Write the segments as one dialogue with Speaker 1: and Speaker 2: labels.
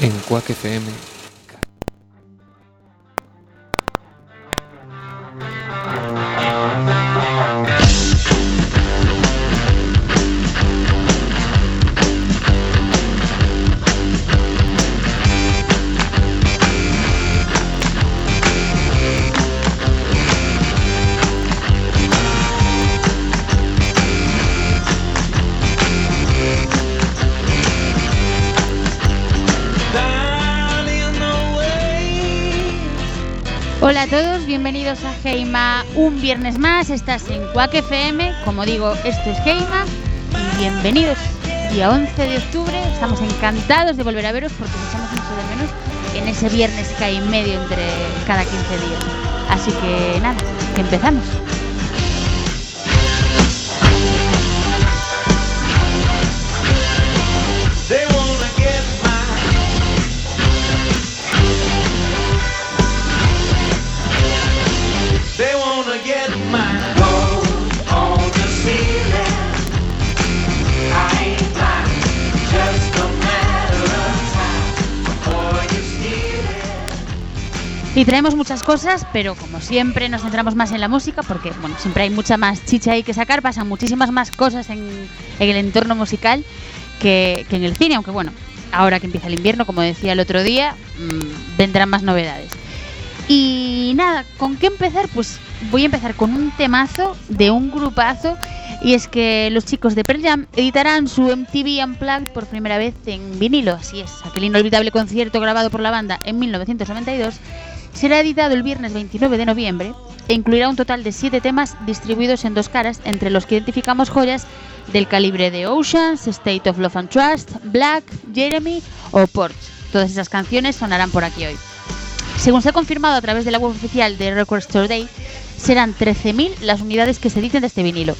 Speaker 1: En Quack FM
Speaker 2: un viernes más. Estás en Quack FM, como digo, esto es Heima y bienvenidos. Día 11 de octubre, estamos encantados de volver a veros porque nos echamos mucho de menos en ese viernes que hay en medio entre cada 15 días. Así que nada, que empezamos. Y traemos muchas cosas, pero como siempre nos centramos más en la música porque, bueno, siempre hay mucha más chicha ahí que sacar, pasan muchísimas más cosas en, el entorno musical que, que en el cine, aunque bueno, ahora que empieza el invierno, como decía el otro día, mm, vendrán más novedades. Y nada, ¿con qué empezar? Pues voy a empezar con un temazo de un grupazo y es que los chicos de Pearl Jam editarán su MTV Unplugged por primera vez en vinilo, así es, aquel inolvidable concierto grabado por la banda en 1992 será editado el viernes 29 de noviembre e incluirá un total de siete temas distribuidos en dos caras, entre los que identificamos joyas del calibre de Oceans, State of Love and Trust, Black, Jeremy o Porch. Todas esas canciones sonarán por aquí hoy. Según se ha confirmado a través de la web oficial de Record Store Day, serán 13.000 las unidades que se editen de este vinilo.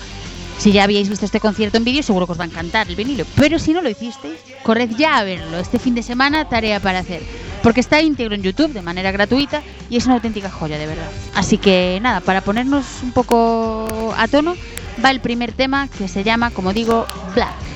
Speaker 2: Si ya habíais visto este concierto en vídeo, seguro que os va a encantar el vinilo. Pero si no lo hicisteis, corred ya a verlo. Este fin de semana, tarea para hacer. Porque está íntegro en YouTube de manera gratuita y es una auténtica joya, de verdad. Así que nada, para ponernos un poco a tono, va el primer tema que se llama, como digo, Black.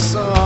Speaker 1: song.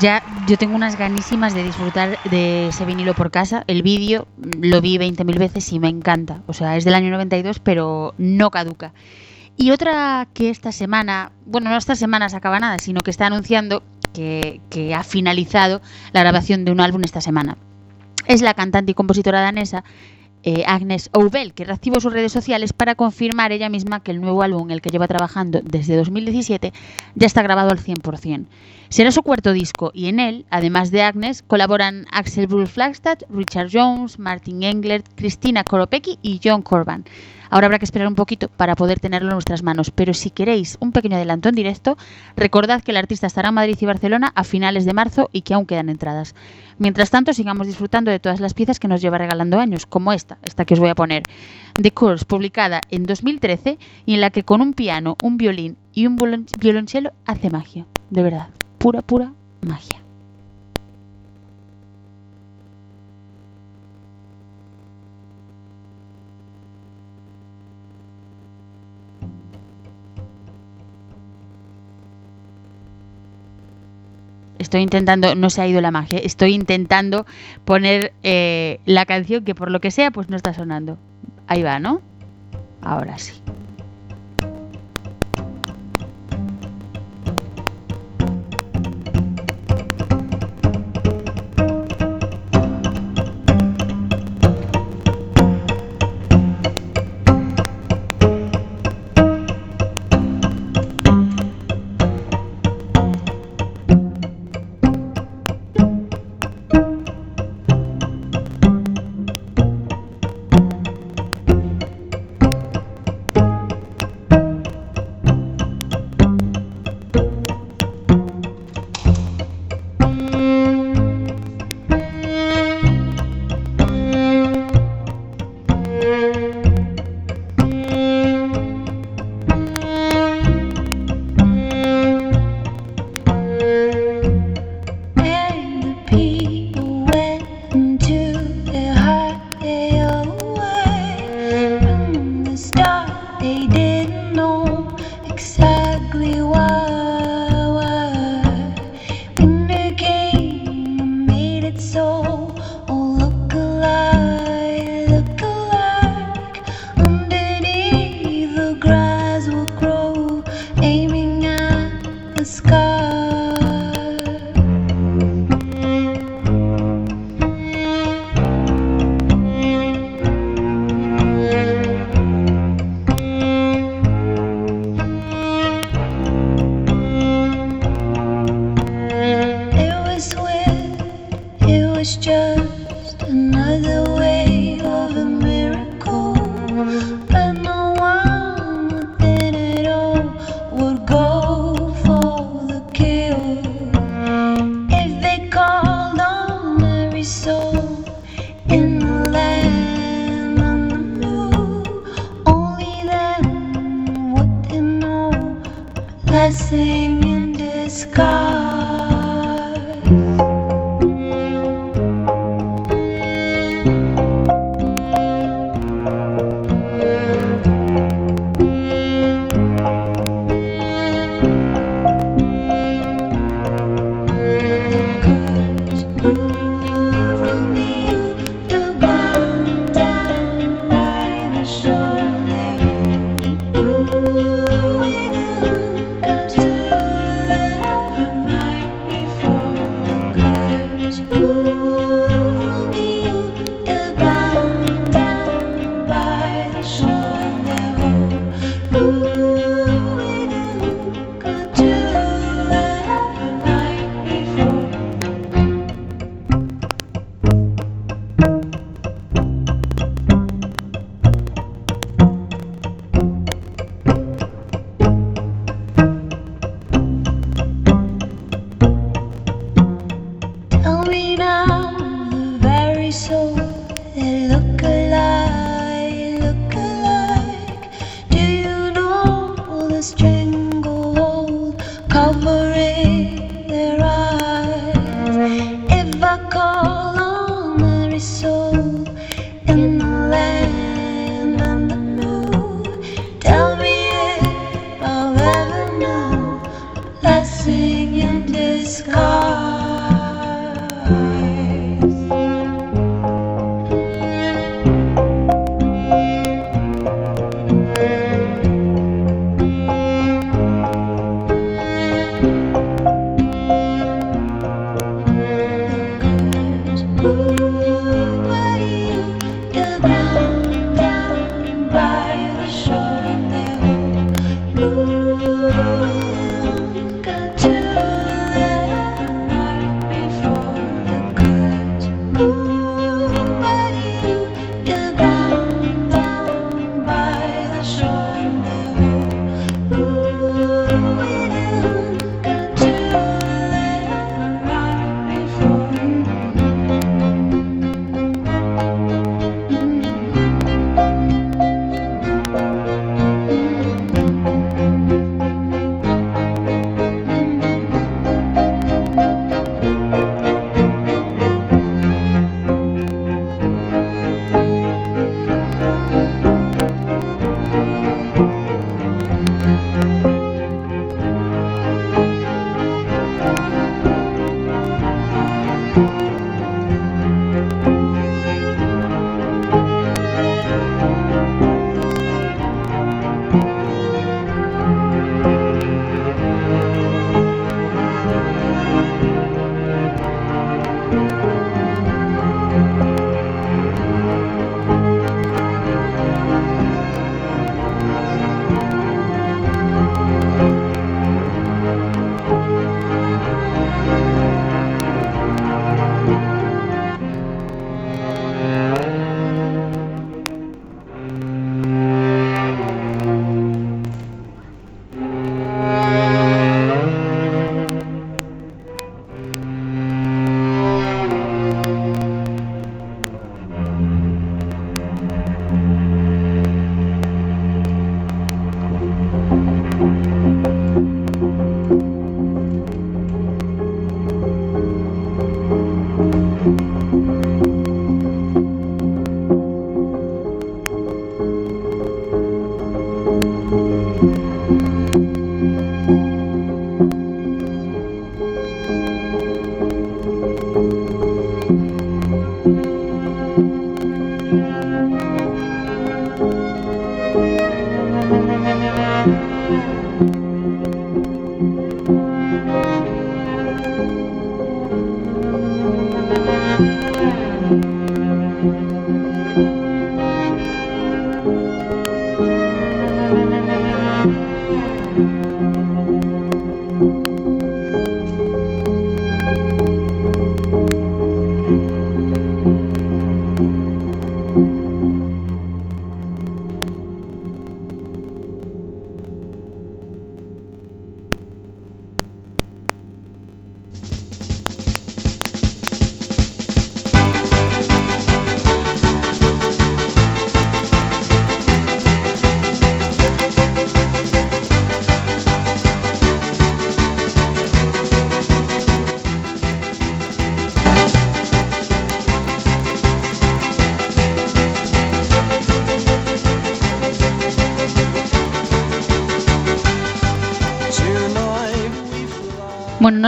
Speaker 1: Ya yo tengo unas ganísimas de disfrutar de ese vinilo por casa. El vídeo lo vi 20.000 veces y me encanta. O sea, es del año 92, pero no caduca. Y otra que esta semana, bueno, no esta semana se acaba nada, sino que está anunciando que, que ha finalizado la grabación de un álbum esta semana. Es la cantante y compositora danesa eh, Agnes Oubel, que reactivó sus redes sociales para confirmar ella misma que el nuevo álbum el que lleva trabajando desde 2017 ya está grabado al 100%. Será su cuarto disco y en él, además de Agnes, colaboran Axel Brul Flagstad, Richard Jones, Martin Englert, Cristina Koropecki y John Corban. Ahora habrá que esperar un poquito para poder tenerlo en nuestras manos, pero si queréis un pequeño adelanto en directo, recordad que el artista estará en Madrid y Barcelona a finales de marzo y que aún quedan entradas. Mientras tanto, sigamos disfrutando de todas las piezas que nos lleva regalando años, como esta, esta que os voy a poner, The Course, publicada en 2013 y en la que con un piano, un violín y un violon- violonchelo hace magia. De verdad, pura, pura magia. Estoy intentando, no se ha ido la magia, estoy intentando poner eh, la canción que por lo que sea pues no está sonando. Ahí va, ¿no? Ahora sí.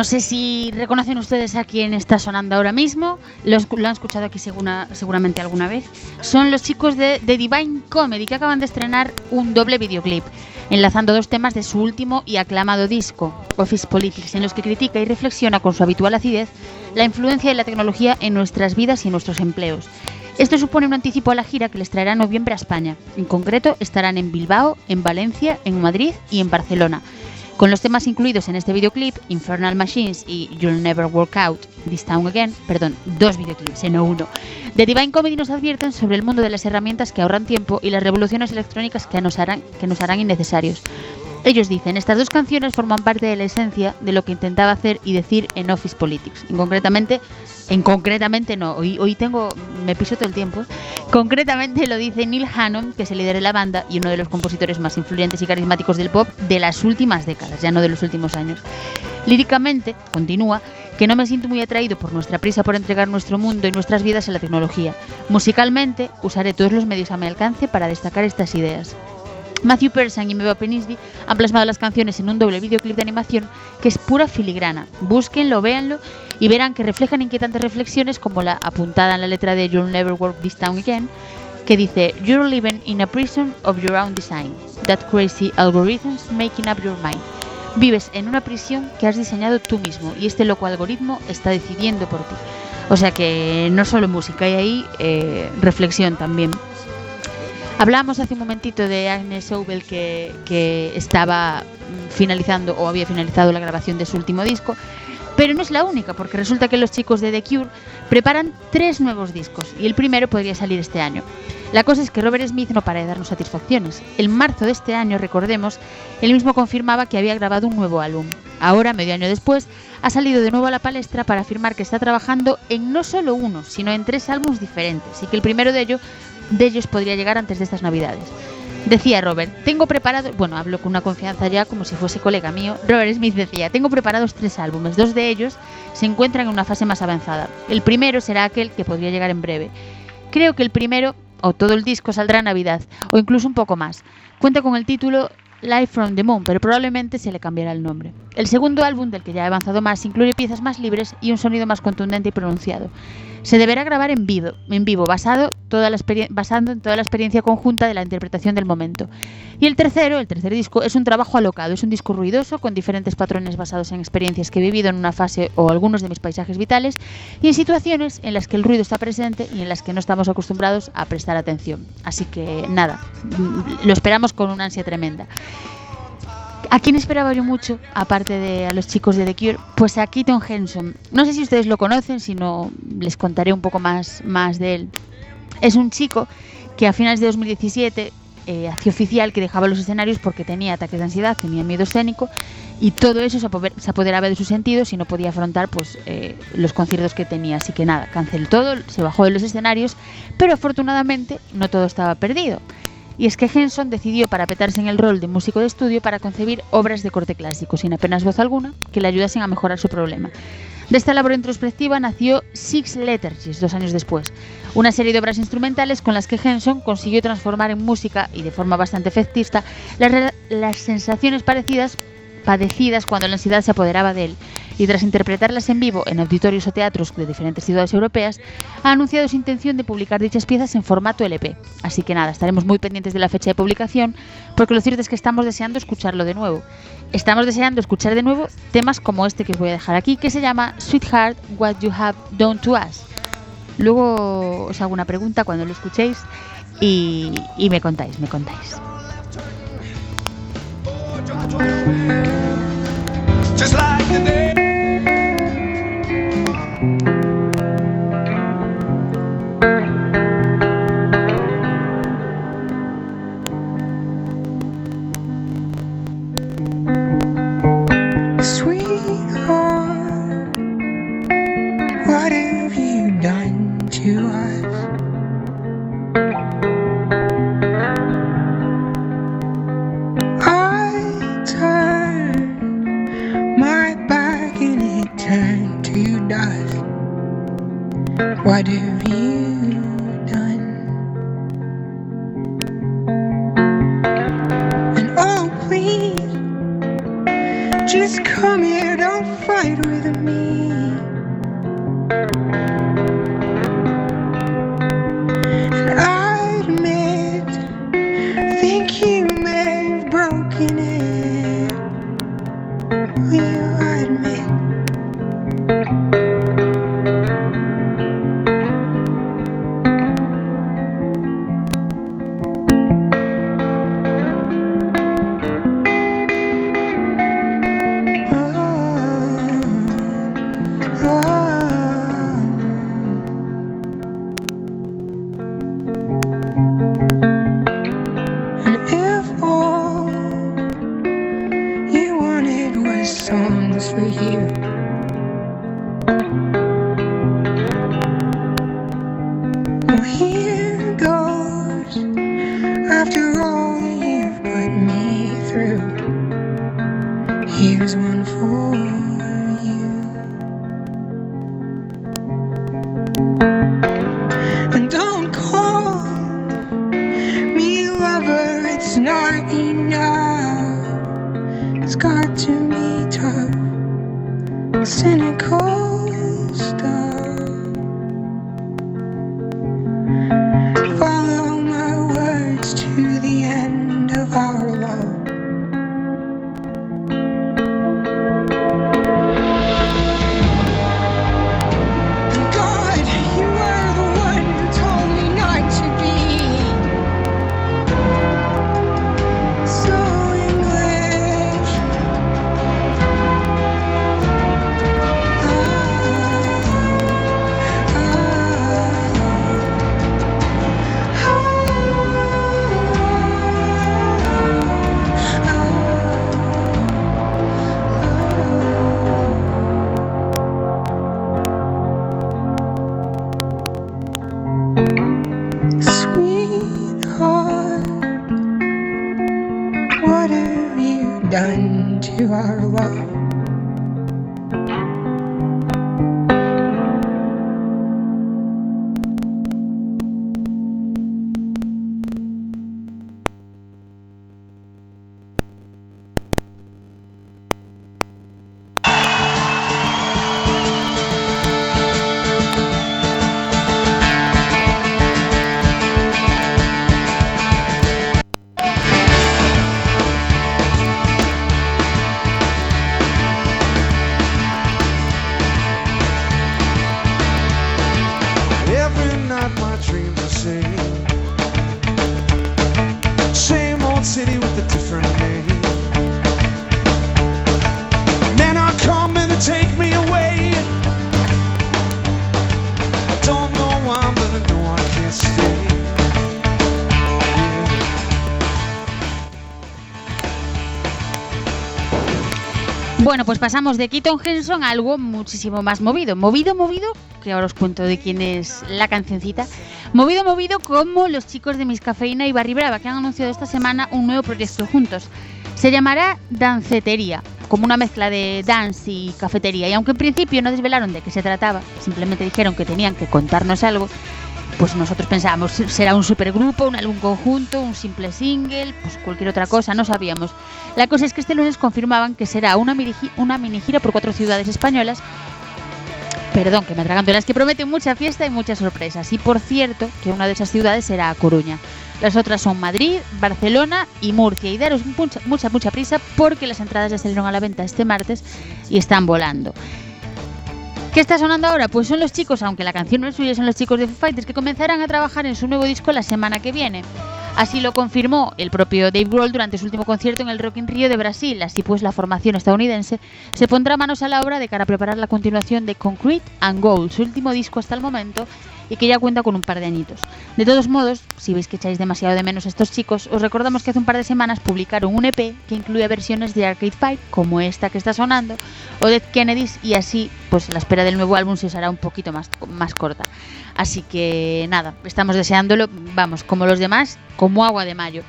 Speaker 3: No
Speaker 1: sé si reconocen ustedes a quién está sonando ahora mismo. Lo, han escuchado aquí seguramente alguna vez. Son los chicos de, de Divine Comedy que acaban de estrenar un doble videoclip, enlazando dos temas de su último y aclamado disco, Office Politics, en los que critica y reflexiona con su habitual acidez la influencia de la tecnología en nuestras vidas y en nuestros empleos. Esto supone un anticipo a la gira que les traerá en noviembre a España. En concreto, estarán en Bilbao, en Valencia, en Madrid y en Barcelona. Con los temas incluidos en este videoclip, Infernal Machines y You'll Never Work Out This Town Again, perdón, dos videoclips, eh, no uno, The Divine Comedy nos advierten sobre el mundo de las herramientas que ahorran tiempo y las revoluciones electrónicas que nos harán innecesarios. Ellos dicen, estas dos canciones forman parte de la esencia de lo que intentaba hacer y decir en Office Politics. En concretamente, en concretamente no, hoy, hoy tengo, me piso todo el tiempo. Concretamente lo dice Neil Hannon, que es el líder de la banda y uno de los compositores más influyentes y carismáticos del pop de las últimas décadas, ya no de los últimos años. Líricamente, continúa, que no me siento muy atraído por nuestra prisa por entregar nuestro mundo y nuestras vidas a la tecnología. Musicalmente, usaré todos los medios a mi alcance para destacar estas ideas. Matthew Persson y Meva Penisby han plasmado las canciones en un doble videoclip de animación que es pura filigrana. Búsquenlo, véanlo y verán que reflejan inquietantes reflexiones como la apuntada en la letra de You'll Never Work This Town Again, que dice You're living in a prison of your own design. That crazy algorithms making up your mind. Vives en una prisión que has diseñado tú mismo y este loco algoritmo está decidiendo por ti. O sea que no solo música, hay ahí eh, reflexión también. Hablábamos hace un momentito de Agnes Obel que, que estaba mm, finalizando o había finalizado la grabación de su último disco, pero no es la única, porque resulta que los chicos de The Cure preparan tres nuevos discos y el primero podría salir este año. La cosa es que Robert Smith no para de darnos satisfacciones. En marzo de este año, recordemos, él mismo confirmaba que había grabado un nuevo álbum. Ahora, medio año después, ha salido de nuevo a la palestra para afirmar que está trabajando en no solo uno, sino en tres álbumes diferentes y que el primero de ellos de ellos podría llegar antes de estas navidades. Decía Robert, tengo preparado, bueno, hablo con una confianza ya como si fuese colega mío. Robert Smith decía, tengo preparados tres álbumes, dos de ellos se encuentran en una fase más avanzada. El primero será aquel que podría llegar en breve. Creo que el primero, o todo el disco, saldrá a Navidad, o incluso un poco más. Cuenta con el título Live from the Moon, pero probablemente se le cambiará el nombre. El segundo álbum, del que ya he avanzado más, incluye piezas más libres y un sonido más contundente y pronunciado. Se deberá grabar en vivo, en vivo basado, toda la basando en toda la experiencia conjunta de la interpretación del momento. Y el tercero, el tercer disco, es un trabajo alocado, es un disco ruidoso con diferentes patrones basados en experiencias que he vivido en una fase o algunos de mis paisajes vitales y en situaciones en las que el ruido está presente y en las que no estamos acostumbrados a prestar atención. Así que nada, lo esperamos con una ansia tremenda. ¿A quién esperaba yo mucho, aparte de a los chicos de The Cure? Pues a Keaton Henson. No sé si ustedes lo conocen, si no les contaré un poco más, más de él. Es un chico que a finales de 2017 eh, hacía oficial que dejaba los escenarios porque tenía ataques de ansiedad, tenía miedo escénico y todo eso se, apoder- se apoderaba de sus sentidos y no podía afrontar pues eh, los conciertos que tenía. Así que nada, canceló todo, se bajó de los escenarios, pero afortunadamente no todo estaba perdido. Y es que Henson decidió parapetarse en el rol de músico de estudio para concebir obras de corte clásico, sin apenas voz alguna, que le ayudasen a mejorar su problema. De esta labor introspectiva nació Six Lethargies dos años después, una serie de obras instrumentales con las que Henson consiguió transformar en música y de forma bastante efectista las, las sensaciones parecidas padecidas cuando la ansiedad se apoderaba de él y tras interpretarlas en vivo en auditorios o teatros de diferentes ciudades europeas, ha anunciado su intención de publicar dichas piezas en formato LP. Así que nada, estaremos muy pendientes de la fecha de publicación, porque lo cierto es que estamos deseando escucharlo de nuevo. Estamos deseando escuchar de nuevo temas como este que os voy a dejar aquí, que se llama Sweetheart, What You Have Done to Us. Luego os hago una pregunta cuando lo escuchéis y, y me contáis, me contáis.
Speaker 4: Just like the day.
Speaker 5: Sweetheart, What have you done? And oh, please. Just come here, don't fight with me.
Speaker 1: Pues pasamos de Keaton Henson a algo muchísimo más movido. Movido, movido, que ahora os cuento de quién es la cancioncita. Movido, movido como los chicos de Miss Cafeína y Barry Brava, que han anunciado esta semana un nuevo proyecto juntos. Se llamará Dancetería, como una mezcla de dance y cafetería. Y aunque en principio no desvelaron de qué se trataba, simplemente dijeron que tenían que contarnos algo, pues nosotros pensábamos será un supergrupo, un álbum conjunto, un simple single, pues cualquier otra cosa, no sabíamos. La cosa es que este lunes confirmaban que será una mini, una mini gira por cuatro ciudades españolas. Perdón, que me atraganto, las que prometen mucha fiesta y muchas sorpresas. Y por cierto, que una de esas ciudades será Coruña. Las otras son Madrid, Barcelona y Murcia. Y daros mucha, mucha, mucha prisa porque las entradas ya salieron a la venta este martes y están volando. ¿Qué está sonando ahora? Pues son los chicos, aunque la canción no es suya, son los chicos de Foo Fighters que comenzarán a trabajar en su nuevo disco la semana que viene. Así lo confirmó el propio Dave Grohl durante su último concierto en el Rock in Rio de Brasil. Así pues, la formación estadounidense se pondrá manos a la obra de cara a preparar la continuación de Concrete and Gold, su último disco hasta el momento y que ya cuenta con un par de añitos. De todos modos, si veis que echáis demasiado de menos a estos chicos, os recordamos que hace un par de semanas publicaron un EP que incluye versiones de Arcade Fire, como esta que está sonando, o Dead Kennedys, y así, pues la espera del nuevo álbum se os hará un poquito más, más corta. Así que nada, estamos deseándolo, vamos, como los demás, como agua de mayo.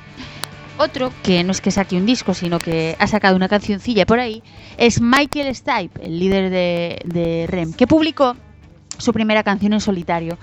Speaker 1: Otro, que no es que saque un disco, sino que ha sacado una cancioncilla por ahí, es Michael Stipe, el líder de, de REM, que publicó su primera canción en solitario.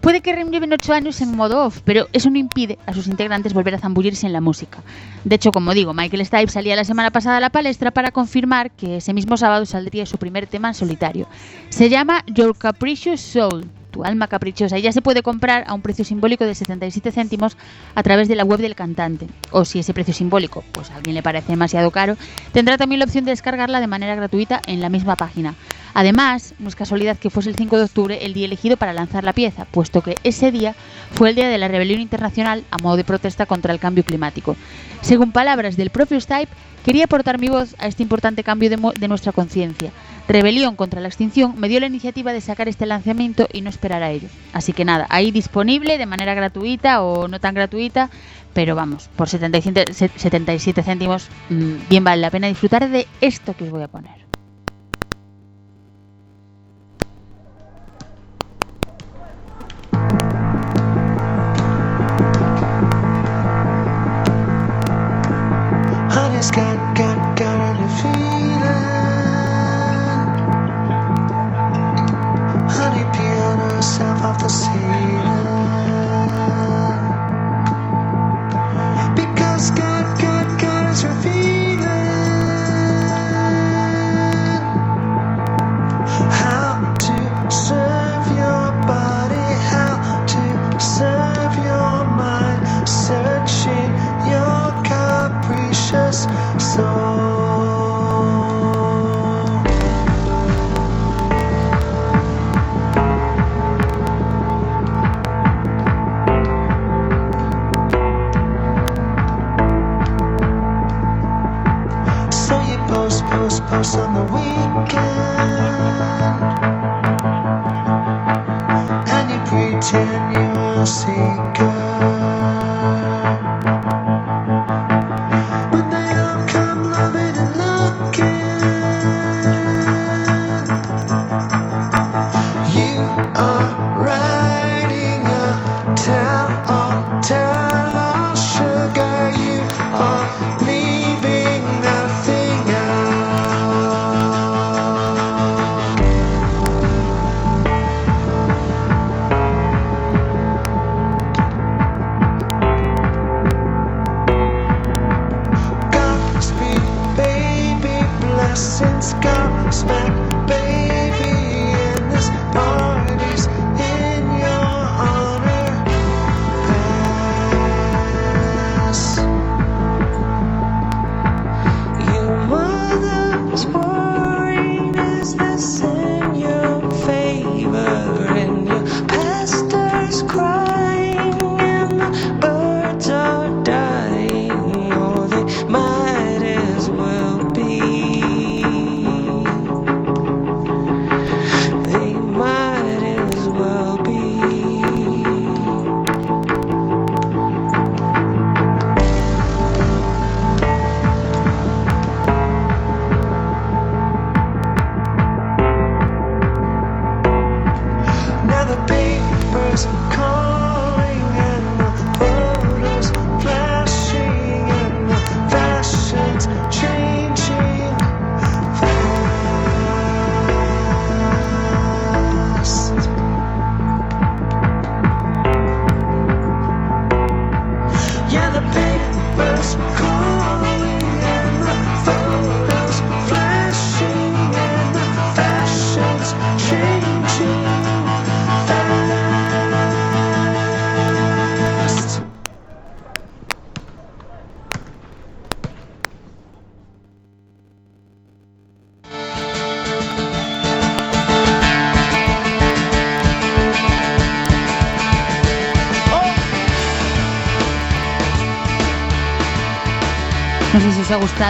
Speaker 1: Puede que lleven 8 años en modo off, pero eso no impide a sus integrantes volver a zambullirse en la música. De hecho, como digo, Michael Stipe salía la semana pasada a la palestra para confirmar que ese mismo sábado saldría su primer tema en solitario. Se llama Your Capricious Soul, tu alma caprichosa, y ya se puede comprar a un precio simbólico de 77 céntimos a través de la web del cantante. O si ese precio simbólico, pues a alguien le parece demasiado caro, tendrá también la opción de descargarla de manera gratuita en la misma página. Además, no es casualidad que fuese el 5 de octubre el día elegido para lanzar la pieza, puesto que ese día fue el día de la rebelión internacional a modo de protesta contra el cambio climático. Según palabras del propio Stipe, quería aportar mi voz a este importante cambio de, de nuestra conciencia. Rebelión contra la extinción me dio la iniciativa de sacar este lanzamiento y no esperar a ello. Así que nada, ahí disponible de manera gratuita o no tan gratuita, pero vamos, por 77, se- 77 céntimos, mm, bien vale la pena disfrutar de esto que os voy a poner.
Speaker 6: Honey's got, got, got a feeling. Honey peeing herself off the ceiling. On the weekend. And you pretend you're seeker.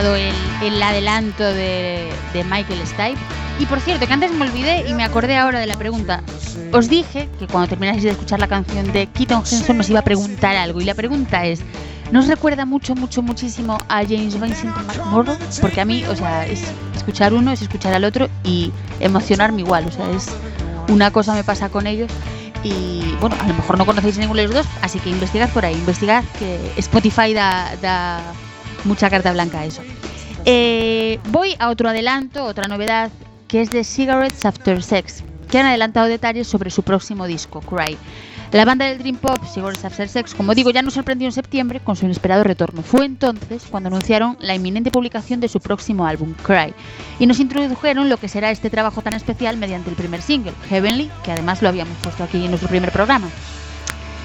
Speaker 1: El, el adelanto de, de Michael Stipe. Y por cierto, que antes me olvidé y me acordé ahora de la pregunta. Os dije que cuando termináis de escuchar la canción de Keaton Henson os iba a preguntar algo. Y la pregunta es, ¿no os recuerda mucho, mucho, muchísimo a James Vincent McMorrow? Porque a mí, o sea, es escuchar uno, es escuchar al otro y emocionarme igual. O sea, es una cosa me pasa con ellos. Y bueno, a lo mejor no conocéis ninguno de los dos, así que investigad por ahí, investigad que Spotify da, da mucha carta blanca eso. Eh, voy a otro adelanto, otra novedad, que es de Cigarettes After Sex, que han adelantado detalles sobre su próximo disco, Cry. La banda del Dream Pop, Cigarettes After Sex, como digo, ya nos sorprendió en septiembre con su inesperado retorno. Fue entonces cuando anunciaron la inminente publicación de su próximo álbum, Cry, y nos introdujeron lo que será este trabajo tan especial mediante el primer single, Heavenly, que además lo habíamos puesto aquí en nuestro primer programa.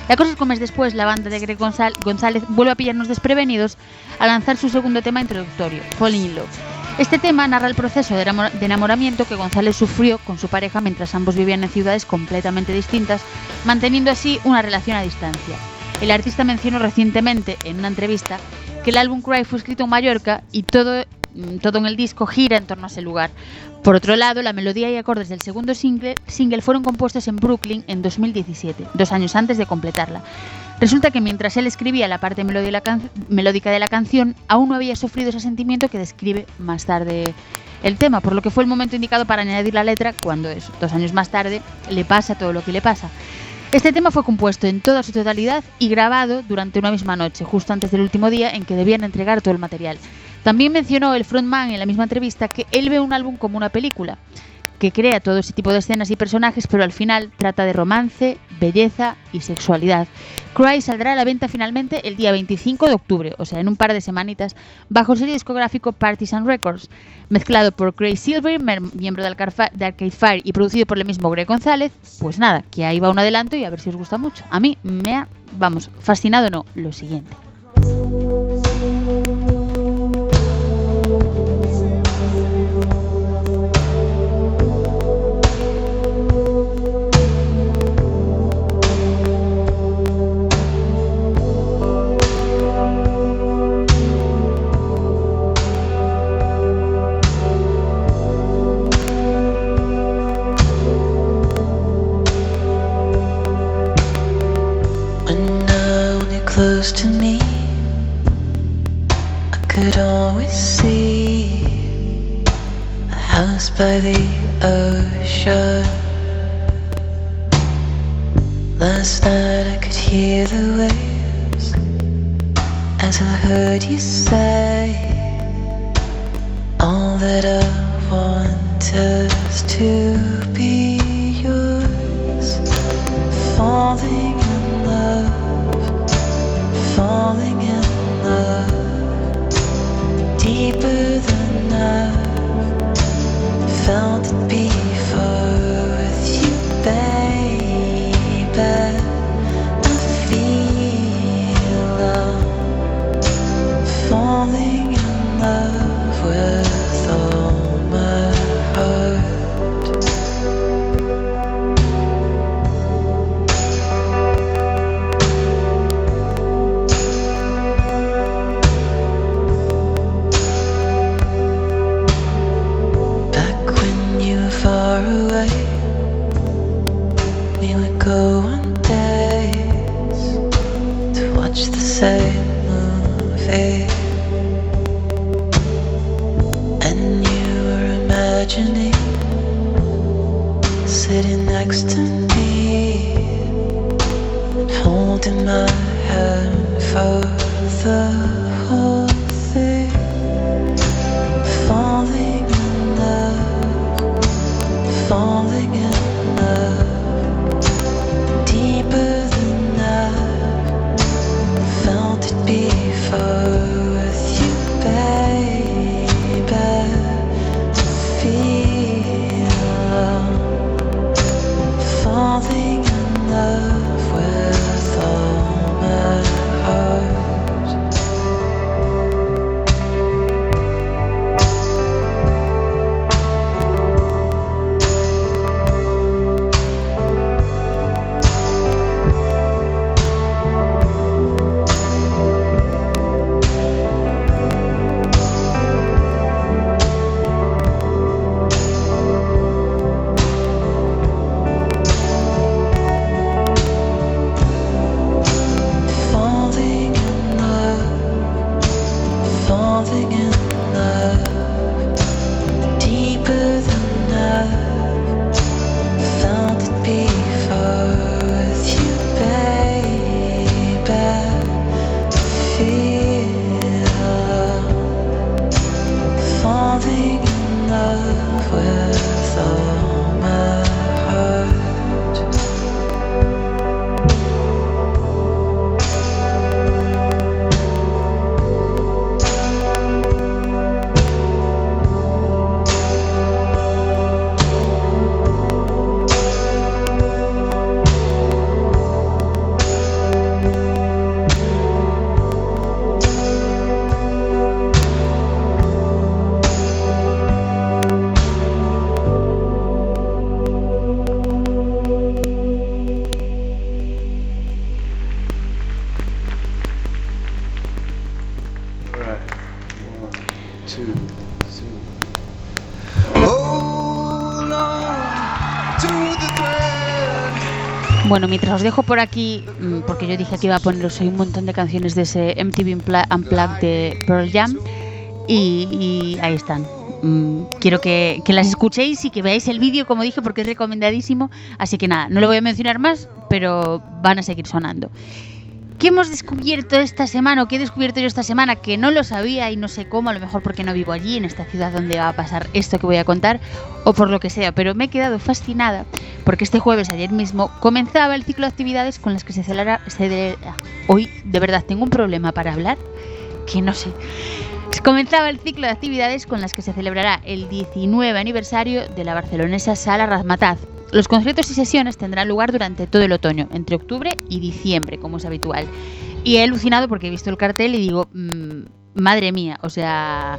Speaker 1: La cosa es que un mes después la banda de Greg Gonzal- González vuelve a pillarnos desprevenidos al lanzar su segundo tema introductorio, Falling in Love. Este tema narra el proceso de enamor- de enamoramiento que González sufrió con su pareja mientras ambos vivían en ciudades completamente distintas, manteniendo así una relación a distancia. El artista mencionó recientemente en una entrevista que el álbum Cry fue escrito en Mallorca y todo, todo en el disco gira en torno a ese lugar. Por otro lado, la melodía y acordes del segundo single, fueron compuestos en Brooklyn en 2017, dos años antes de completarla. Resulta que mientras él escribía la parte melódica de la canción, aún no había sufrido ese sentimiento que describe más tarde el tema, por lo que fue el momento indicado para añadir la letra cuando eso, dos años más tarde, le pasa todo lo que le pasa. Este tema fue compuesto en toda su totalidad y grabado durante una misma noche, justo antes del último día en que debían entregar todo el material. También mencionó el frontman en la misma entrevista que él ve un álbum como una película, que crea todo ese tipo de escenas y personajes, pero al final trata de romance, belleza y sexualidad. Cry saldrá a la venta finalmente el día 25 de octubre, o sea, en un par de semanitas, bajo el sello discográfico Partisan Records, mezclado por Craig Silver, miembro de Arcade Fire y producido por el mismo Greg González. Pues nada, que ahí va un adelanto y a ver si os gusta mucho. A mí me ha, vamos, fascinado no, lo siguiente.
Speaker 6: Close to me, I could always see a house by the ocean. Last night I could hear the waves as I heard you say all that I want is to be
Speaker 1: Bueno, mientras os dejo por aquí, mm, porque yo dije que iba a poneros hoy un montón de canciones de ese MTV Unplugged de Pearl Jam, y, y ahí están. Mm, quiero que, que las escuchéis y que veáis el vídeo, como dije, porque es recomendadísimo. Así que nada, no lo voy a mencionar más, pero van a seguir sonando. ¿Qué hemos descubierto esta semana o qué he descubierto yo esta semana que no lo sabía y no sé cómo, a lo mejor porque no vivo allí, en esta ciudad donde va a pasar esto que voy a contar, o por lo que sea, pero me he quedado fascinada porque este jueves, ayer mismo, comenzaba el ciclo de actividades con las que se celebra... de- hoy, de verdad, tengo un problema para hablar que no sé. Comenzaba el ciclo de actividades con las que se celebrará el 19 aniversario de la barcelonesa Sala Razmataz. Los conciertos y sesiones tendrán lugar durante todo el otoño, entre octubre y diciembre, como es habitual. Y he alucinado porque he visto el cartel y digo, mm, madre mía, o sea,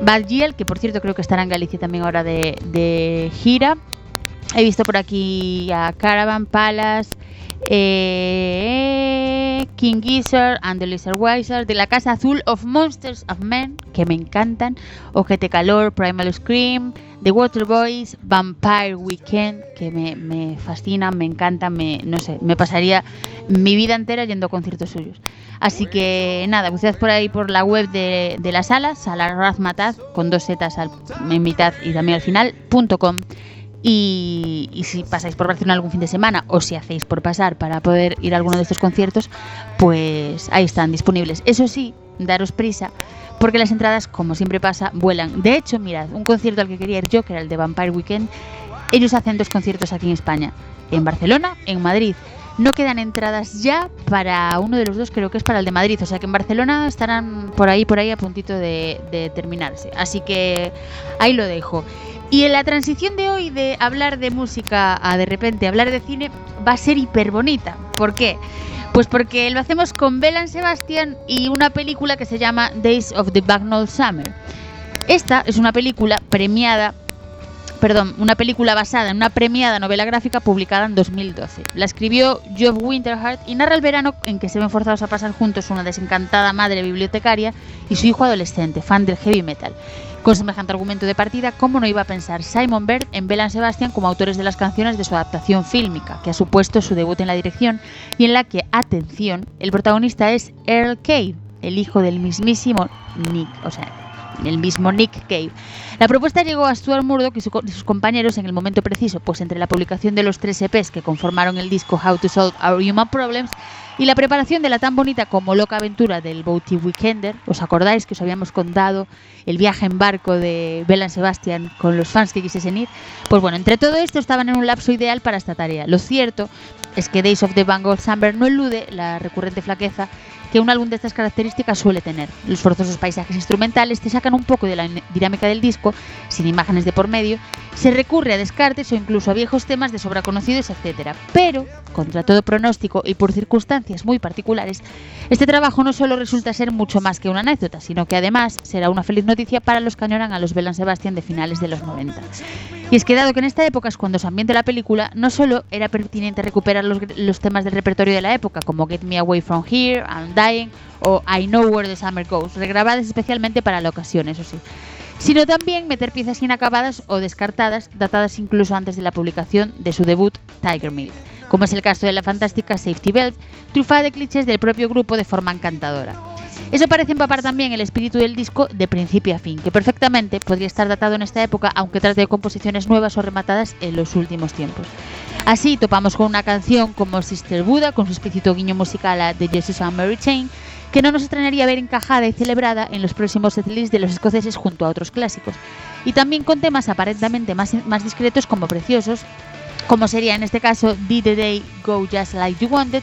Speaker 1: Bad Giel, que por cierto creo que estará en Galicia también ahora de, de gira. He visto por aquí a Caravan Palace, eh, King Gizzard and the Lizard de la Casa Azul of Monsters of Men, que me encantan, Ojete Calor, Primal Scream, The Water Boys, Vampire Weekend, que me, me fascinan, me encantan, me, no sé, me pasaría mi vida entera yendo a conciertos suyos. Así que nada, bucead por ahí por la web de, de la sala, sala Razmataz, con dos setas al- en mitad y también al final. Y, si pasáis por Barcelona algún fin de semana o si hacéis por pasar para poder ir a alguno de estos conciertos, pues ahí están disponibles. Eso sí, daros prisa, porque las entradas, como siempre pasa, vuelan. De hecho, mirad, un concierto al que quería ir yo, que era el de Vampire Weekend, ellos hacen dos conciertos aquí en España, en Barcelona, en Madrid. No quedan entradas ya para uno de los dos, creo que es para el de Madrid. O sea que en Barcelona estarán por ahí, por ahí a puntito de, de terminarse. Así que ahí lo dejo. Y en la transición de hoy de hablar de música a de repente hablar de cine va a ser hiper bonita. ¿Por qué? Pues porque lo hacemos con Belan Sebastian y una película que se llama Days of the Bagnall Summer. Esta es una película premiada, perdón, una película basada en una premiada novela gráfica publicada en 2012. La escribió Geoff Winterhart y narra el verano en que se ven forzados a pasar juntos una desencantada madre bibliotecaria y su hijo adolescente, fan del heavy metal. Con semejante argumento de partida, ¿cómo no iba a pensar Simon Bird en Belan Sebastian como autores de las canciones de su adaptación fílmica, que ha supuesto su debut en la dirección y en la que, atención, el protagonista es Earl Cave, el hijo del mismísimo Nick, o sea, el mismo Nick Cave. La propuesta llegó a Stuart Murdoch y sus compañeros en el momento preciso, pues entre la publicación de los tres EPs que conformaron el disco How to Solve Our Human Problems y la preparación de la tan bonita como loca aventura del Boaty Weekender, ¿os acordáis que os habíamos contado el viaje en barco de Belan Sebastian con los fans que quisiesen ir? Pues bueno, entre todo esto estaban en un lapso ideal para esta tarea. Lo cierto es que Days of the Gogh Summer no elude la recurrente flaqueza que un álbum de estas características suele tener. Los forzosos paisajes instrumentales te sacan un poco de la in- dinámica del disco, sin imágenes de por medio, se recurre a descartes o incluso a viejos temas de sobra conocidos, etc. Pero, contra todo pronóstico y por circunstancias muy particulares, este trabajo no solo resulta ser mucho más que una anécdota, sino que además será una feliz noticia para los que añoran a los Belan Sebastian de finales de los 90. Y es que dado que en esta época es cuando se ambienta la película, no solo era pertinente recuperar los, los temas del repertorio de la época, como Get Me Away From Here, I'm Dying o I Know Where the Summer Goes, regrabadas especialmente para la ocasión, eso sí, sino también meter piezas inacabadas o descartadas, datadas incluso antes de la publicación de su debut Tiger Milk, como es el caso de la fantástica Safety Belt, trufada de clichés del propio grupo de forma encantadora. Eso parece empapar también el espíritu del disco de principio a fin, que perfectamente podría estar datado en esta época, aunque trate de composiciones nuevas o rematadas en los últimos tiempos. Así topamos con una canción como Sister Buddha, con su explícito guiño musical a The Jesus and Mary Chain, que no nos extrañaría ver encajada y celebrada en los próximos setlists de los escoceses junto a otros clásicos. Y también con temas aparentemente más, más discretos como preciosos, como sería en este caso Did the Day Go Just Like You Wanted,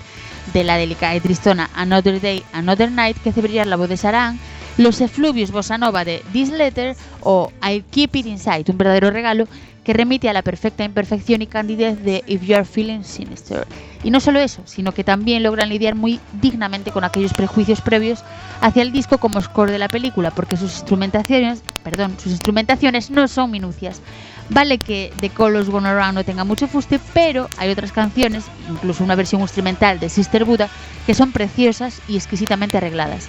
Speaker 1: de la delicada y tristona Another Day, Another Night, que hace la voz de Sarán, los efluvios bossa nova de This Letter o I Keep It Inside, un verdadero regalo que remite a la perfecta imperfección y candidez de If You're Feeling Sinister. Y no solo eso, sino que también logran lidiar muy dignamente con aquellos prejuicios previos hacia el disco como score de la película, porque sus instrumentaciones, perdón, sus instrumentaciones no son minucias. Vale que The Colors Gone Around no tenga mucho fuste, pero hay otras canciones, incluso una versión instrumental de Sister Buddha, que son preciosas y exquisitamente arregladas.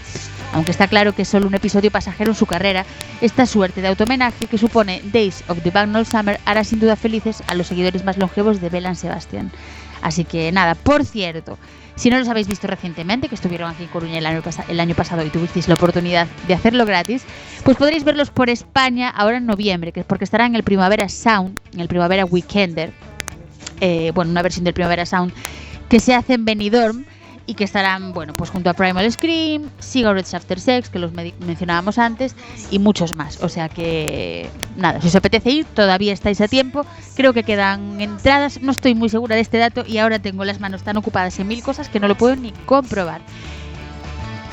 Speaker 1: Aunque está claro que es solo un episodio pasajero en su carrera, esta suerte de automenaje que supone Days of the Bagnall Summer hará sin duda felices a los seguidores más longevos de Belan Sebastian. Así que nada, por cierto, si no los habéis visto recientemente, que estuvieron aquí en Coruña el año, el año pasado y tuvisteis la oportunidad de hacerlo gratis, pues podréis verlos por España ahora en noviembre, que es porque estarán en el Primavera Sound, en el Primavera Weekender, eh, bueno, una versión del Primavera Sound que se hace en Benidorm y que estarán, bueno, pues junto a Primal Scream, Cigarettes After Sex, que los me- mencionábamos antes, y muchos más. O sea que, nada, si os apetece ir, todavía estáis a tiempo. Creo que quedan entradas, no estoy muy segura de este dato y ahora tengo las manos tan ocupadas en mil cosas que no lo puedo ni comprobar.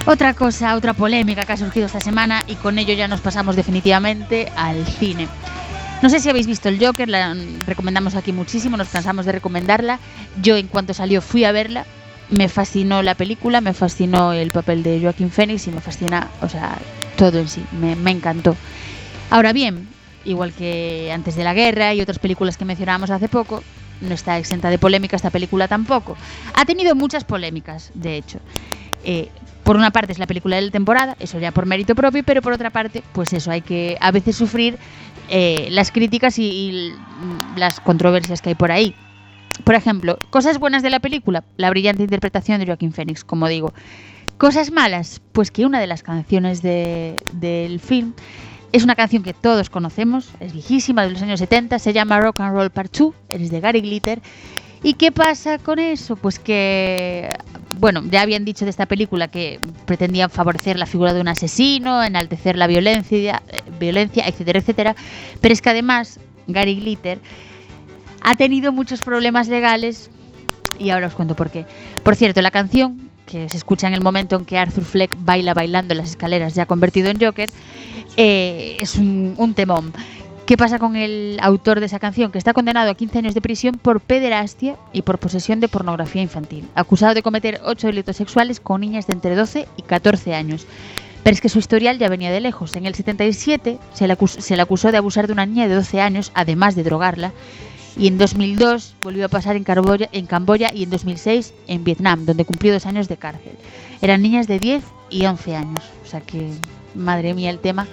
Speaker 1: Otra cosa, otra polémica que ha surgido esta semana y con ello ya nos pasamos definitivamente al cine. No sé si habéis visto el Joker, la recomendamos aquí muchísimo, nos cansamos de recomendarla. Yo en cuanto salió fui a verla, me fascinó la película, me fascinó el papel de Joaquín Phoenix y me fascina, o sea, todo en sí, me, encantó. Ahora bien, igual que antes de la guerra y otras películas que mencionábamos hace poco, no está exenta de polémica esta película tampoco. Ha tenido muchas polémicas, de hecho. Eh, por una parte es la película de la temporada, eso ya por mérito propio, pero por otra parte, pues eso, hay que a veces sufrir eh, las críticas y, las controversias que hay por ahí. Por ejemplo, cosas buenas de la película, la brillante interpretación de Joaquín Phoenix, como digo. Cosas malas, pues que una de las canciones de- del film es una canción que todos conocemos, es viejísima, de los años 70, se llama Rock and Roll Part 2, es de Gary Glitter. ¿Y qué pasa con eso? Pues que, bueno, ya habían dicho de esta película que pretendían favorecer la figura de un asesino, enaltecer la violencia, violencia, etcétera, etcétera. Pero es que además, Gary Glitter ha tenido muchos problemas legales y ahora os cuento por qué. Por cierto, la canción que se escucha en el momento en que Arthur Fleck baila bailando en las escaleras ya convertido en Joker eh, es un, un temón. ¿Qué pasa con el autor de esa canción? Que está condenado a 15 años de prisión por pederastia y por posesión de pornografía infantil, acusado de cometer 8 delitos sexuales con niñas de entre 12 y 14 años. Pero es que su historial ya venía de lejos. En el 77 se le, acus- se le acusó de abusar de una niña de 12 años, además de drogarla. Y en 2002 volvió a pasar en Camboya, en Camboya y en 2006 en Vietnam, donde cumplió dos años de cárcel. Eran niñas de 10 y 11 años. O sea que, madre mía, el tema.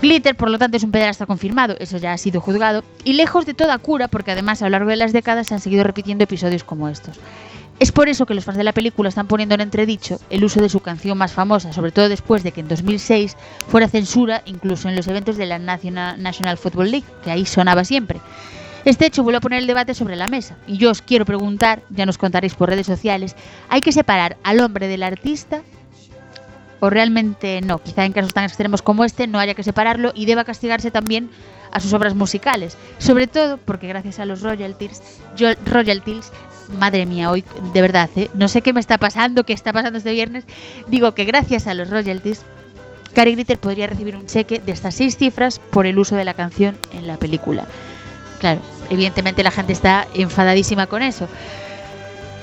Speaker 1: Glitter, por lo tanto, es un pederasta confirmado, eso ya ha sido juzgado, y lejos de toda cura, porque además a lo largo de las décadas se han seguido repitiendo episodios como estos. Es por eso que los fans de la película están poniendo en entredicho el uso de su canción más famosa, sobre todo después de que en 2006 fuera censura incluso en los eventos de la National, Football League, que ahí sonaba siempre. Este hecho vuelve a poner el debate sobre la mesa, y yo os quiero preguntar, ya nos contaréis por redes sociales, ¿hay que separar al hombre del artista o realmente no. Quizá en casos tan extremos como este no haya que separarlo y deba castigarse también a sus obras musicales. Sobre todo porque gracias a los royalties, yo- royalties madre mía, hoy de verdad, ¿eh? no sé qué me está pasando, qué está pasando este viernes. Digo que gracias a los royalties, Cary Glitter podría recibir un cheque de estas seis cifras por el uso de la canción en la película. Claro, evidentemente la gente está enfadadísima con eso.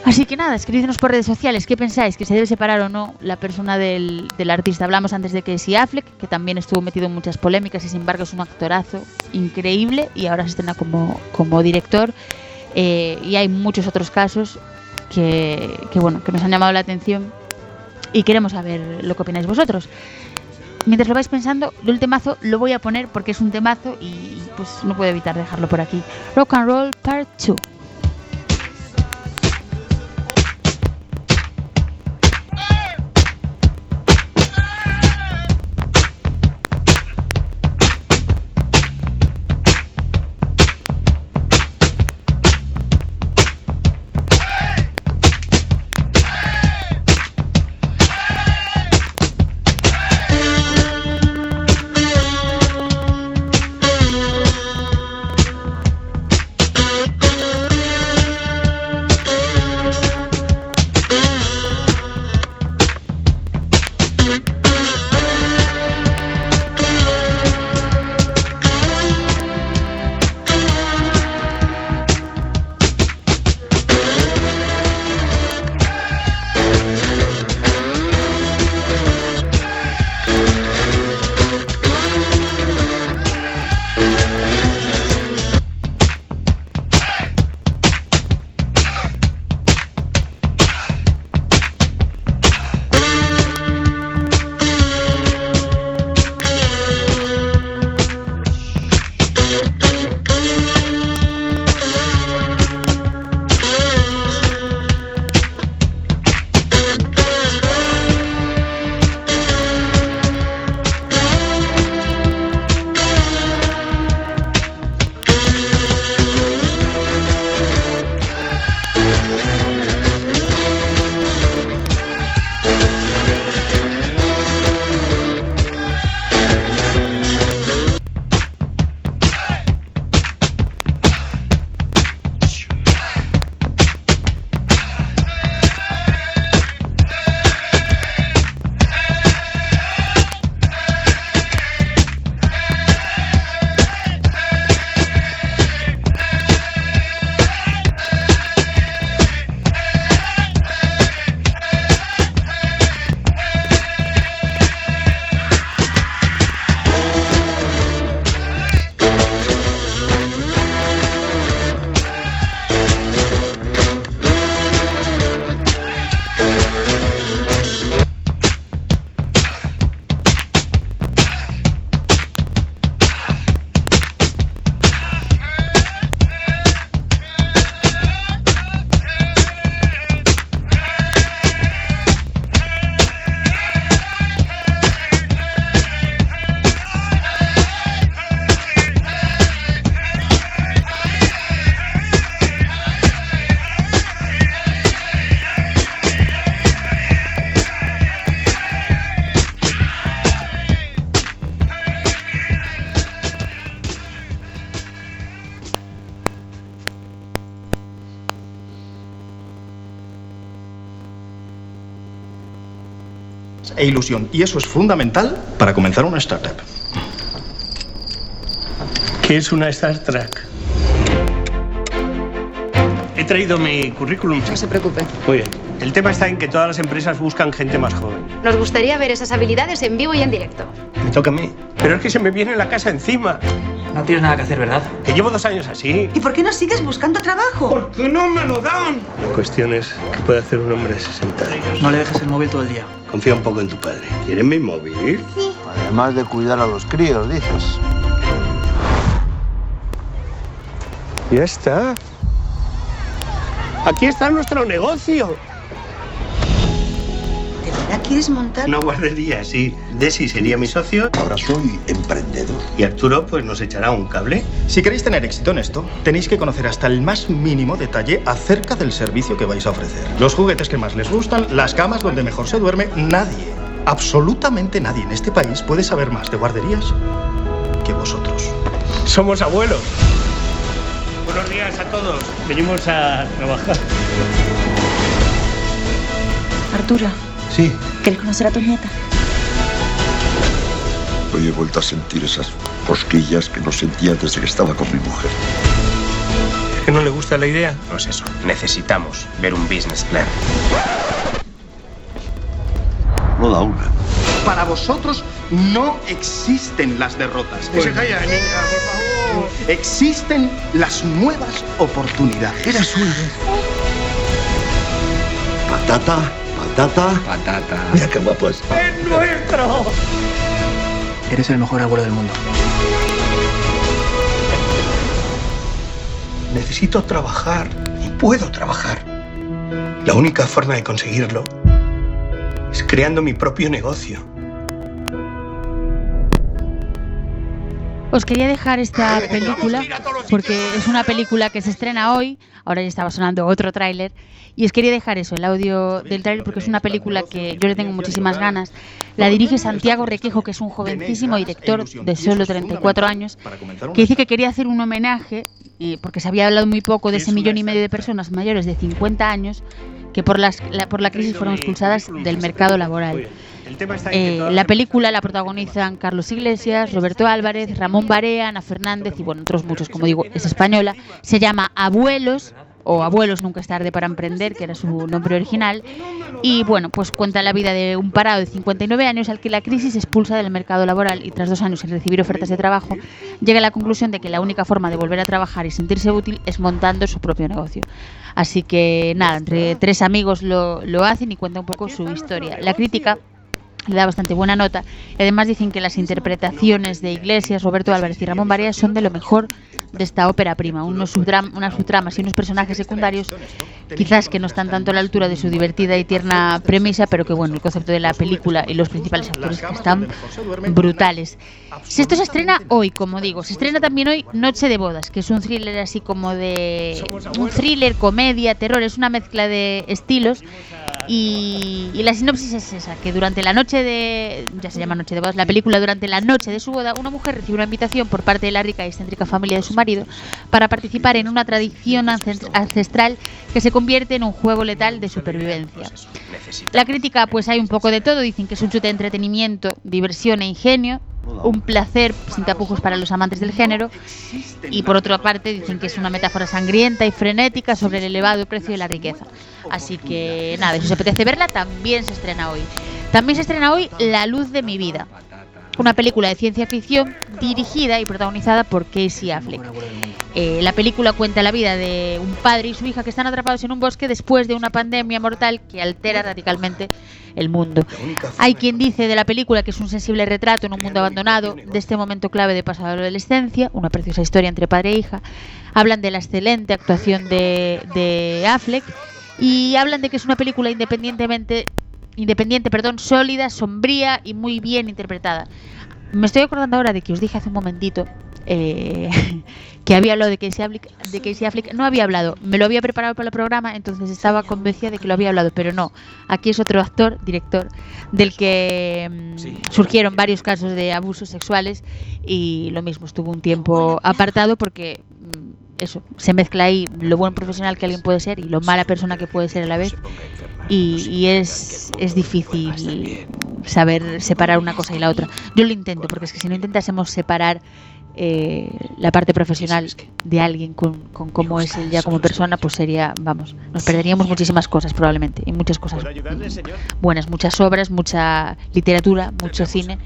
Speaker 1: Así que nada, escribidnos por redes sociales qué pensáis, que se debe separar o no la persona del, del artista. Hablamos antes de que si Affleck, que también estuvo metido en muchas polémicas y sin embargo es un actorazo increíble y ahora se estrena como, como director. Eh, y hay muchos otros casos que, que, bueno, que nos han llamado la atención y queremos saber lo que opináis vosotros. Mientras lo vais pensando, el temazo lo voy a poner porque es un temazo y pues no puedo evitar dejarlo por aquí. Rock and Roll Part 2.
Speaker 7: Ilusión. Y eso es fundamental para comenzar una startup.
Speaker 8: ¿Qué es una startup? He traído mi currículum.
Speaker 9: No se preocupe.
Speaker 8: Muy bien. El tema está en que todas las empresas buscan gente más joven.
Speaker 9: Nos gustaría ver esas habilidades en vivo y en directo.
Speaker 8: Me toca a mí. Pero es que se me viene la casa encima.
Speaker 10: No tienes nada que hacer, ¿verdad?
Speaker 8: Que llevo dos años así.
Speaker 11: ¿Y por qué no sigues buscando trabajo?
Speaker 8: Porque no me lo dan. La cuestión es qué puede hacer un hombre de 60 años.
Speaker 10: No le dejes el móvil todo el día.
Speaker 8: Confía un poco en tu padre. ¿Quieres mi móvil?
Speaker 12: Además de cuidar a los críos, dices.
Speaker 8: Ya está. Aquí está nuestro negocio.
Speaker 11: ¿De verdad quieres montar?
Speaker 8: Una guardería, sí. Desi sería mi socio.
Speaker 12: Ahora soy emprendedor.
Speaker 8: Y Arturo, pues nos echará un cable.
Speaker 7: Si queréis tener éxito en esto, tenéis que conocer hasta el más mínimo detalle acerca del servicio que vais a ofrecer. Los juguetes que más les gustan, las camas donde mejor se duerme, nadie, absolutamente nadie en este país puede saber más de guarderías que vosotros.
Speaker 8: Somos abuelos. Buenos días a todos. Venimos a trabajar.
Speaker 11: Arturo,
Speaker 12: Sí,
Speaker 11: ¿quieres conocer a tu nieta?
Speaker 12: hoy he vuelto a sentir esas cosquillas que no sentía desde que estaba con mi mujer.
Speaker 8: ¿Es que no le gusta la idea?
Speaker 13: Pues eso, necesitamos ver un business plan.
Speaker 12: No da una.
Speaker 7: Para vosotros no existen las derrotas.
Speaker 8: Que se calla, niña, por favor.
Speaker 7: Existen las nuevas oportunidades.
Speaker 12: Era suyo. Patata, patata.
Speaker 2: Patata.
Speaker 12: Mira qué guapo es.
Speaker 8: ¡Es nuestro!
Speaker 10: Eres el mejor abuelo del mundo.
Speaker 8: Necesito trabajar y puedo trabajar. La única forma de conseguirlo es creando mi propio negocio.
Speaker 1: Os quería dejar esta película porque es una película que se estrena hoy. Ahora ya estaba sonando otro tráiler. Y os quería dejar eso, el audio del tráiler, porque es una película que yo le tengo muchísimas ganas. La dirige Santiago Requejo, que es un jovencísimo director de solo 34 años, que dice que quería hacer un homenaje, eh, porque se había hablado muy poco de ese millón y medio de personas mayores de 50 años que por, las, la, por la crisis fueron expulsadas del mercado laboral.
Speaker 8: El tema está
Speaker 1: Eh, la película la protagonizan Carlos Iglesias, Roberto Álvarez, Ramón Barea, Ana Fernández y bueno, otros muchos, como digo, es española. Se llama Abuelos o Abuelos Nunca es tarde para emprender, que era su nombre original. Y bueno, pues cuenta la vida de un parado de 59 años al que la crisis expulsa del mercado laboral y tras dos años sin recibir ofertas de trabajo, llega a la conclusión de que la única forma de volver a trabajar y sentirse útil es montando su propio negocio. Así que nada, entre tres amigos lo, lo hacen y cuenta un poco su historia. La crítica le da bastante buena nota. Además dicen que las interpretaciones de Iglesias, Roberto Álvarez y Ramón Varias son de lo mejor de esta ópera prima. Unos unas subtramas y unos personajes secundarios quizás que no están tanto a la altura de su divertida y tierna premisa, pero que bueno, el concepto de la película y los principales actores están brutales. Si esto se estrena hoy, como digo, se estrena también hoy Noche de Bodas, que es un thriller así como de... un thriller, comedia, terror, es una mezcla de estilos. Y, y la sinopsis es esa, que durante la noche de... ya se llama Noche de Bodas, la película durante la noche de su boda, una mujer recibe una invitación por parte de la rica y excéntrica familia de su marido para participar en una tradición ancest- ancestral que se convierte en un juego letal de supervivencia. La crítica, pues hay un poco de todo. Dicen que es un chute de entretenimiento, diversión e ingenio, un placer sin tapujos para los amantes del género. Y por otra parte, dicen que es una metáfora sangrienta y frenética sobre el elevado precio de la riqueza. Así que nada, si os apetece verla, también se estrena hoy. También se estrena hoy La luz de mi vida. Una película de ciencia ficción dirigida y protagonizada por Casey Affleck. Eh, la película cuenta la vida de un padre y su hija que están atrapados en un bosque después de una pandemia mortal que altera radicalmente el mundo. Hay quien dice de la película que es un sensible retrato en un mundo abandonado de este momento clave de pasado de la adolescencia, una preciosa historia entre padre e hija. Hablan de la excelente actuación de, de Affleck y hablan de que es una película independientemente independiente, perdón, sólida, sombría y muy bien interpretada. Me estoy acordando ahora de que os dije hace un momentito eh, que había hablado de Casey, Affleck, de Casey Affleck. No había hablado, me lo había preparado para el programa, entonces estaba convencida de que lo había hablado, pero no. Aquí es otro actor, director, del que mm, surgieron varios casos de abusos sexuales y lo mismo, estuvo un tiempo apartado porque mm, eso, se mezcla ahí lo buen profesional que alguien puede ser y lo mala persona que puede ser a la vez. Y, y es, es difícil saber separar una cosa y la otra. Yo lo intento, porque es que si no intentásemos separar eh, la parte profesional de alguien con, con cómo es él ya como persona, pues sería, vamos, nos perderíamos muchísimas cosas probablemente, y muchas cosas buenas, muchas obras, mucha literatura, mucho cine.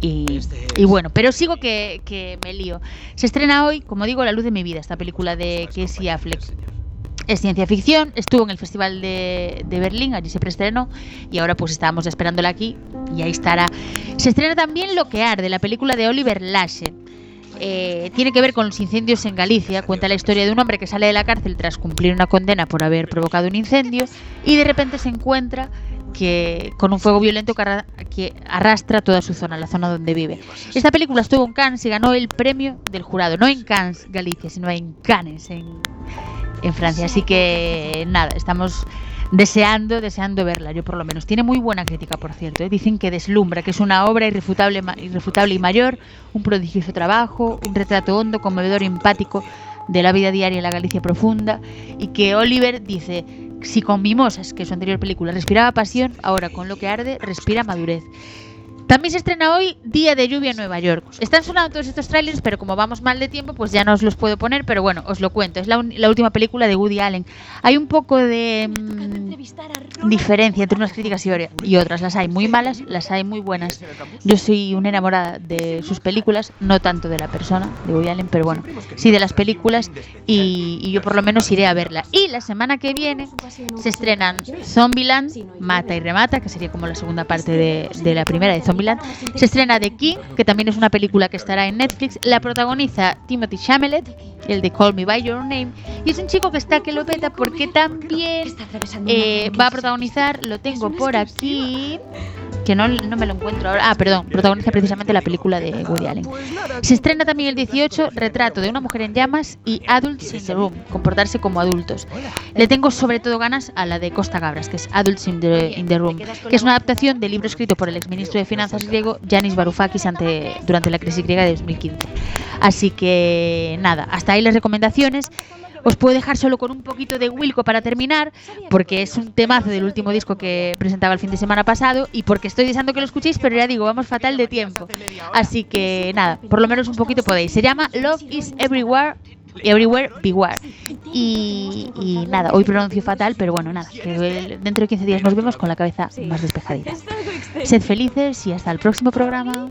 Speaker 1: Y, y bueno, pero sigo que, que me lío. Se estrena hoy, como digo, La luz de mi vida, esta película de Casey Affleck. Es ciencia ficción, estuvo en el Festival de, de Berlín, allí se preestrenó y ahora pues estábamos esperándola aquí y ahí estará. Se estrena también Lo que arde, la película de Oliver Lashe. Eh, tiene que ver con los incendios en Galicia. Cuenta la historia de un hombre que sale de la cárcel tras cumplir una condena por haber provocado un incendio y de repente se encuentra que con un fuego violento que, arra- que arrastra toda su zona, la zona donde vive. Esta película estuvo en Cannes y ganó el premio del jurado, no en Cannes, Galicia, sino en Cannes, en, en Francia. Así que nada, estamos deseando, deseando verla, yo por lo menos. Tiene muy buena crítica, por cierto. ¿eh? Dicen que deslumbra, que es una obra irrefutable, irrefutable y mayor, un prodigioso trabajo, un retrato hondo, conmovedor y empático de la vida diaria en la Galicia profunda, y que Oliver dice, si con Mimosas, que su anterior película, respiraba pasión, ahora con lo que arde, respira madurez. También se estrena hoy Día de Lluvia en Nueva York. Están sonando todos estos trailers, pero como vamos mal de tiempo, pues ya no os los puedo poner, pero bueno, os lo cuento. Es la, la última película de Woody Allen. Hay un poco de mm, diferencia entre unas críticas y, y otras. Las hay muy malas, las hay muy buenas. Yo soy una enamorada de sus películas, no tanto de la persona, de Woody Allen, pero bueno, sí de las películas y, y yo por lo menos iré a verla. Y la semana que viene se estrenan Zombieland, Mata y Remata, que sería como la segunda parte de, de la primera de Zombieland. Se estrena The King, que también es una película que estará en Netflix. La protagoniza Timothy Chalamet, el de Call Me By Your Name. Y es un chico que está que lo peta porque también eh, va a protagonizar, lo tengo por aquí, que no, no me lo encuentro ahora. Ah, perdón, protagoniza precisamente la película de Woody Allen. Se estrena también el 18 Retrato de una mujer en llamas y Adults in the Room, comportarse como adultos. Le tengo sobre todo ganas a la de Costa Gabras, que es Adults in the, in the Room, que es una adaptación del libro escrito por el exministro de Finanzas griego Yanis Varoufakis ante, durante la crisis griega de 2015. Así que nada, hasta ahí las recomendaciones. Os puedo dejar solo con un poquito de Wilco para terminar, porque es un temazo del último disco que presentaba el fin de semana pasado y porque estoy deseando que lo escuchéis, pero ya digo, vamos fatal de tiempo. Así que nada, por lo menos un poquito podéis. Se llama Love is Everywhere. Everywhere Beware. Y, y nada, hoy pronuncio fatal, pero bueno, nada, que dentro de 15 días nos vemos con la cabeza más despejadita. Sed felices y hasta el próximo programa.